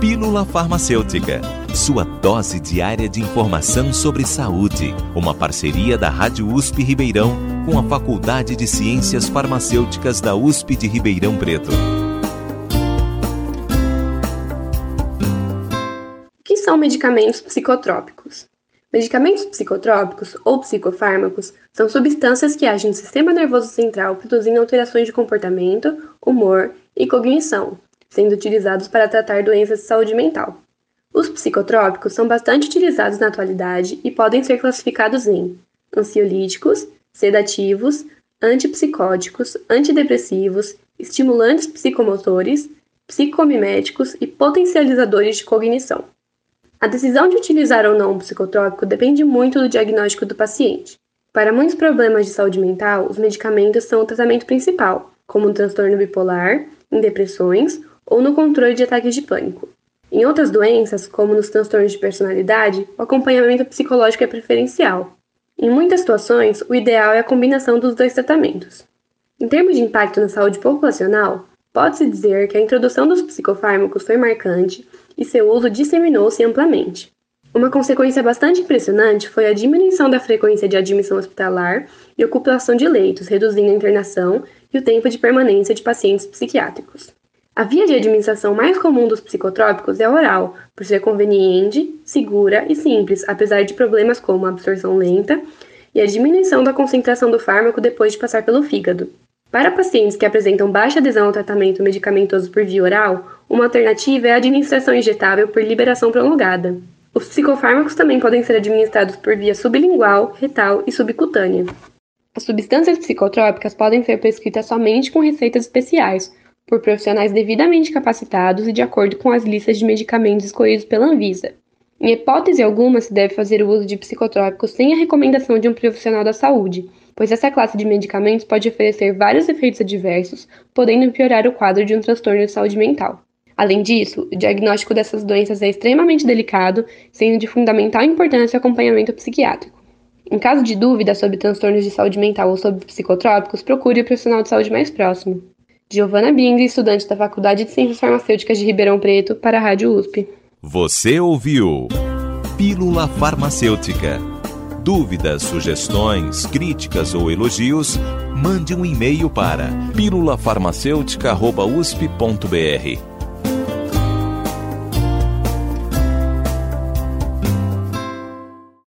Pílula Farmacêutica, sua dose diária de informação sobre saúde. Uma parceria da Rádio USP Ribeirão com a Faculdade de Ciências Farmacêuticas da USP de Ribeirão Preto. O que são medicamentos psicotrópicos? Medicamentos psicotrópicos ou psicofármacos são substâncias que agem no sistema nervoso central produzindo alterações de comportamento, humor e cognição, sendo utilizados para tratar doenças de saúde mental. Os psicotrópicos são bastante utilizados na atualidade e podem ser classificados em ansiolíticos, sedativos, antipsicóticos, antidepressivos, estimulantes psicomotores, psicomiméticos e potencializadores de cognição. A decisão de utilizar ou não um psicotrópico depende muito do diagnóstico do paciente. Para muitos problemas de saúde mental, os medicamentos são o tratamento principal, como no transtorno bipolar, em depressões ou no controle de ataques de pânico. Em outras doenças, como nos transtornos de personalidade, o acompanhamento psicológico é preferencial. Em muitas situações, o ideal é a combinação dos dois tratamentos. Em termos de impacto na saúde populacional, pode-se dizer que a introdução dos psicofármacos foi marcante e seu uso disseminou-se amplamente. Uma consequência bastante impressionante foi a diminuição da frequência de admissão hospitalar e ocupação de leitos, reduzindo a internação e o tempo de permanência de pacientes psiquiátricos. A via de administração mais comum dos psicotrópicos é oral, por ser conveniente, segura e simples, apesar de problemas como a absorção lenta e a diminuição da concentração do fármaco depois de passar pelo fígado. Para pacientes que apresentam baixa adesão ao tratamento medicamentoso por via oral, uma alternativa é a administração injetável por liberação prolongada. Os psicofármacos também podem ser administrados por via sublingual, retal e subcutânea. As substâncias psicotrópicas podem ser prescritas somente com receitas especiais, por profissionais devidamente capacitados e de acordo com as listas de medicamentos escolhidos pela Anvisa. Em hipótese alguma, se deve fazer o uso de psicotrópicos sem a recomendação de um profissional da saúde, pois essa classe de medicamentos pode oferecer vários efeitos adversos, podendo piorar o quadro de um transtorno de saúde mental. Além disso, o diagnóstico dessas doenças é extremamente delicado, sendo de fundamental importância o acompanhamento psiquiátrico. Em caso de dúvida sobre transtornos de saúde mental ou sobre psicotrópicos, procure o profissional de saúde mais próximo. Giovana Bing, estudante da Faculdade de Ciências Farmacêuticas de Ribeirão Preto, para a Rádio USP. Você ouviu Pílula Farmacêutica. Dúvidas, sugestões, críticas ou elogios, mande um e-mail para pílulafarmacêutica.usp.br